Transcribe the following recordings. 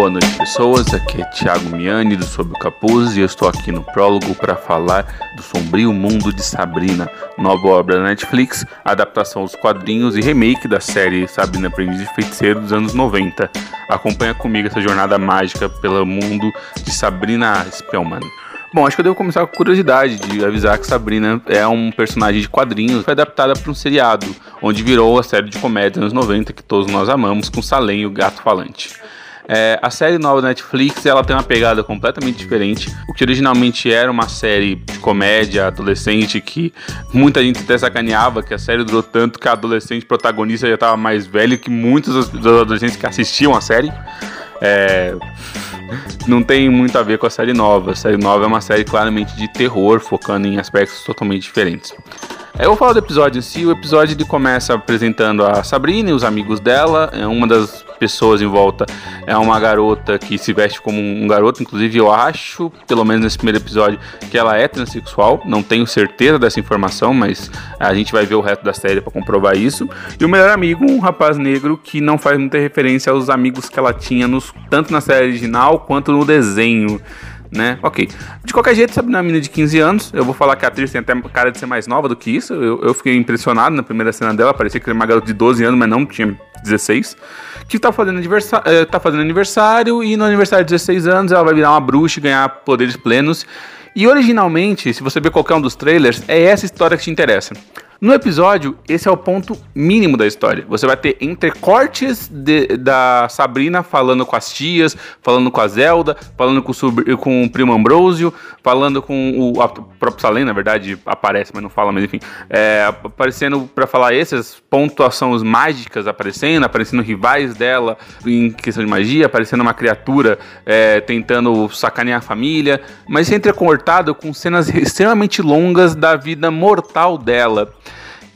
Boa noite, pessoas. Aqui é Thiago Miani do Sob o Capuz e eu estou aqui no prólogo para falar do sombrio mundo de Sabrina, nova obra da Netflix, adaptação dos quadrinhos e remake da série Sabrina Aprendiz de Feiticeiro dos anos 90. Acompanha comigo essa jornada mágica pelo mundo de Sabrina Spellman. Bom, acho que eu devo começar com curiosidade de avisar que Sabrina é um personagem de quadrinhos, foi adaptada para um seriado, onde virou a série de comédia dos anos 90 que todos nós amamos, com Salem e o Gato Falante. É, a série nova da Netflix ela tem uma pegada completamente diferente. O que originalmente era uma série de comédia adolescente que muita gente até sacaneava que a série durou tanto que a adolescente protagonista já estava mais velha que muitos dos adolescentes que assistiam a série. É, não tem muito a ver com a série nova. A série nova é uma série claramente de terror, focando em aspectos totalmente diferentes. Eu vou falar do episódio em si. O episódio ele começa apresentando a Sabrina e os amigos dela. É uma das pessoas em volta é uma garota que se veste como um garoto. Inclusive, eu acho, pelo menos nesse primeiro episódio, que ela é transexual. Não tenho certeza dessa informação, mas a gente vai ver o resto da série para comprovar isso. E o melhor amigo, um rapaz negro que não faz muita referência aos amigos que ela tinha nos, tanto na série original quanto no desenho né? Ok. De qualquer jeito, sabe, uma menina de 15 anos, eu vou falar que a atriz tem até cara de ser mais nova do que isso. Eu, eu fiquei impressionado na primeira cena dela, parecia que era uma garota de 12 anos, mas não, tinha 16. Que tá fazendo, aniversário, eh, tá fazendo aniversário e no aniversário de 16 anos ela vai virar uma bruxa e ganhar poderes plenos. E originalmente, se você ver qualquer um dos trailers, é essa história que te interessa. No episódio, esse é o ponto mínimo da história. Você vai ter entrecortes de, da Sabrina falando com as tias, falando com a Zelda, falando com o, com o primo Ambrosio, falando com o, a próprio Salem, na verdade, aparece, mas não fala, mas enfim. É, aparecendo para falar essas pontuações mágicas aparecendo, aparecendo rivais dela em questão de magia, aparecendo uma criatura é, tentando sacanear a família, mas entrecortado com cenas extremamente longas da vida mortal dela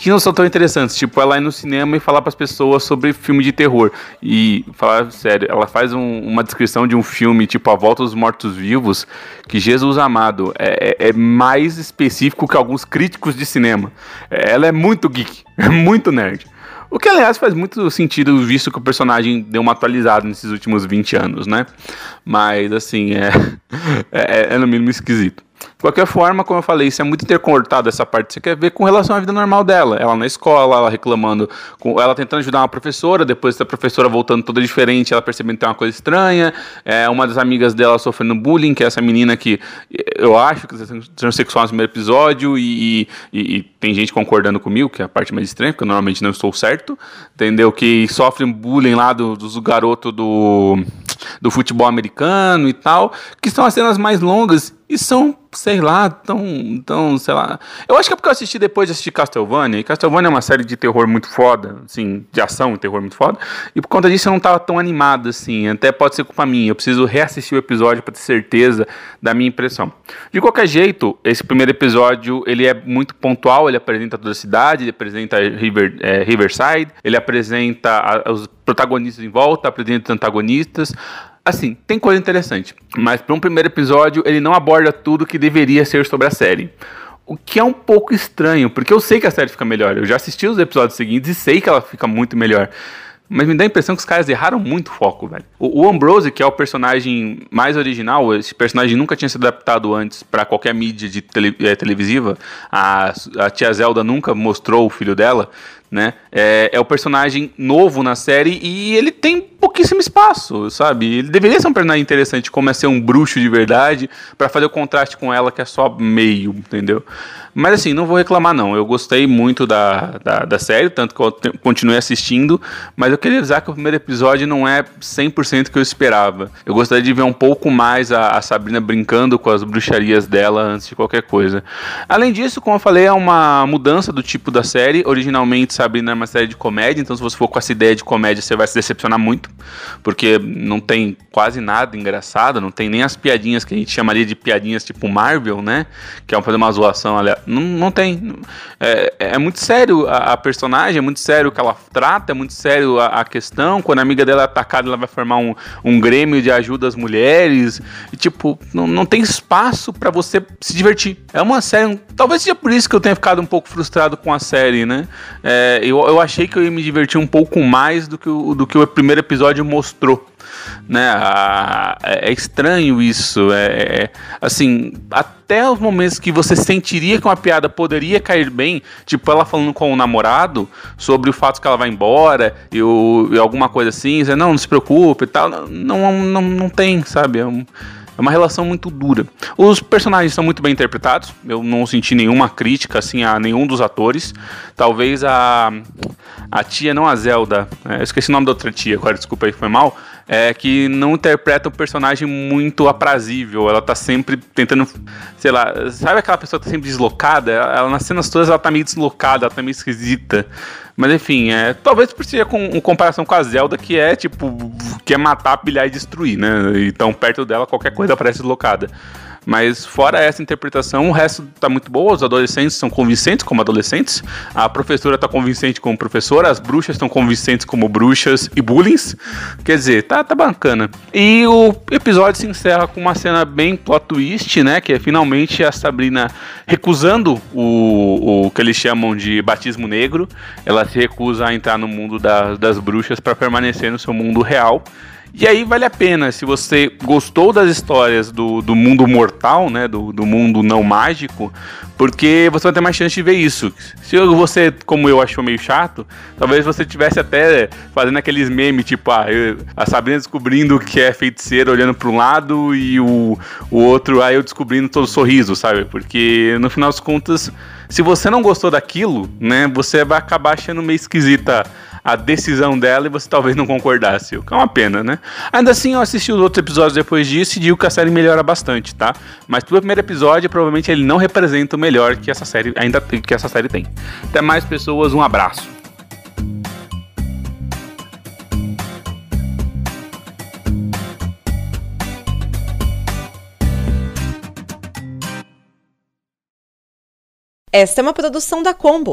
que não são tão interessantes. Tipo, ela ir no cinema e falar para as pessoas sobre filme de terror. E falar sério, ela faz um, uma descrição de um filme, tipo A Volta dos Mortos-Vivos, que Jesus amado é, é, é, mais específico que alguns críticos de cinema. Ela é muito geek, é muito nerd. O que, aliás, faz muito sentido, visto que o personagem deu uma atualizada nesses últimos 20 anos, né? Mas, assim, é, é, é no mínimo esquisito. Qualquer forma, como eu falei, isso é muito intercortado essa parte você quer ver com relação à vida normal dela. Ela na escola, ela reclamando, com, ela tentando ajudar uma professora, depois da professora voltando toda diferente, ela percebendo que tem uma coisa estranha. É, uma das amigas dela sofrendo bullying, que é essa menina que eu acho que transexual no primeiro episódio, e, e, e, tem gente concordando comigo, que é a parte mais estranha, porque eu normalmente não estou certo, entendeu? Que sofre bullying lá do, dos garotos do, do futebol americano e tal, que são as cenas mais longas e são, sei lá, tão, tão, sei lá. Eu acho que é porque eu assisti depois de assistir Castlevania, e Castlevania é uma série de terror muito foda, assim, de ação e terror muito foda, e por conta disso eu não tava tão animado, assim, até pode ser culpa minha, eu preciso reassistir o episódio para ter certeza da minha impressão. De qualquer jeito, esse primeiro episódio, ele é muito pontual, ele apresenta toda a cidade, ele apresenta River, é, Riverside, ele apresenta a, os protagonistas em volta, apresenta os antagonistas, Assim, tem coisa interessante, mas para um primeiro episódio ele não aborda tudo que deveria ser sobre a série. O que é um pouco estranho, porque eu sei que a série fica melhor. Eu já assisti os episódios seguintes e sei que ela fica muito melhor. Mas me dá a impressão que os caras erraram muito o foco, velho. O, o Ambrose, que é o personagem mais original, esse personagem nunca tinha sido adaptado antes para qualquer mídia de tele, é, televisiva. A, a tia Zelda nunca mostrou o filho dela né? É, é, o personagem novo na série e ele tem pouquíssimo espaço, sabe? Ele deveria ser um personagem interessante, como é ser um bruxo de verdade, para fazer o contraste com ela, que é só meio, entendeu? Mas assim, não vou reclamar não. Eu gostei muito da, da, da série, tanto que eu continuei assistindo, mas eu queria avisar que o primeiro episódio não é 100% que eu esperava. Eu gostaria de ver um pouco mais a, a Sabrina brincando com as bruxarias dela antes de qualquer coisa. Além disso, como eu falei, é uma mudança do tipo da série. Originalmente Sabrina é uma série de comédia, então se você for com essa ideia de comédia, você vai se decepcionar muito, porque não tem quase nada engraçado, não tem nem as piadinhas que a gente chamaria de piadinhas tipo Marvel, né? Que é fazer uma zoação ali. Não, não tem. É, é muito sério a, a, personagem, é muito sério o que ela trata, é muito sério a, a, questão. Quando a amiga dela é atacada, ela vai formar um, um grêmio de ajuda às mulheres. E, tipo, não, não tem espaço para você se divertir. É uma série. Talvez seja por isso que eu tenha ficado um pouco frustrado com a série, né? É, eu, eu achei que eu ia me divertir um pouco mais do que o, do que o primeiro episódio mostrou né? É, é estranho isso. É, é, assim, até os momentos que você sentiria que uma piada poderia cair bem, tipo ela falando com o namorado sobre o fato que ela vai embora e, o, e alguma coisa assim, você, não, não se preocupe e tal, não, não, não, não tem, sabe? É um, é uma relação muito dura. Os personagens são muito bem interpretados. Eu não senti nenhuma crítica assim a nenhum dos atores. Talvez a a tia, não a Zelda, é, eu esqueci o nome da outra tia, agora desculpa aí, foi mal, é que não interpreta um personagem muito aprazível. Ela tá sempre tentando, sei lá, sabe aquela pessoa que tá sempre deslocada? Ela, nas cenas todas ela tá meio deslocada, ela tá meio esquisita. Mas enfim, é, talvez por ser com em comparação com a Zelda, que é tipo, quer matar, pilhar e destruir, né? Então perto dela qualquer coisa parece deslocada. Mas fora essa interpretação, o resto tá muito boa. Os adolescentes são convincentes como adolescentes. A professora tá convincente como professora. As bruxas estão convincentes como bruxas e bullings. Quer dizer, tá, tá bacana. E o episódio se encerra com uma cena bem plot twist, né? Que é finalmente a Sabrina recusando o, o que eles chamam de batismo negro. Ela se recusa a entrar no mundo das, das bruxas para permanecer no seu mundo real. E aí vale a pena, se você gostou das histórias do, do mundo mortal, né, do, do mundo não mágico, porque você vai ter mais chance de ver isso. Se você, como eu, achou meio chato, talvez você tivesse até fazendo aqueles memes, tipo, ah, eu, a Sabrina descobrindo que é feiticeira olhando para um lado e o, o outro, aí eu descobrindo todo sorriso, sabe? Porque no final das contas, se você não gostou daquilo, né, você vai acabar achando meio esquisita a decisão dela e você talvez não concordasse. O que é uma pena, né? Ainda assim, eu assisti os outros episódios depois disso e digo que a série melhora bastante, tá? Mas pro primeiro episódio, provavelmente ele não representa o melhor que essa série ainda que essa série tem. Até mais pessoas, um abraço. Esta é uma produção da Combo.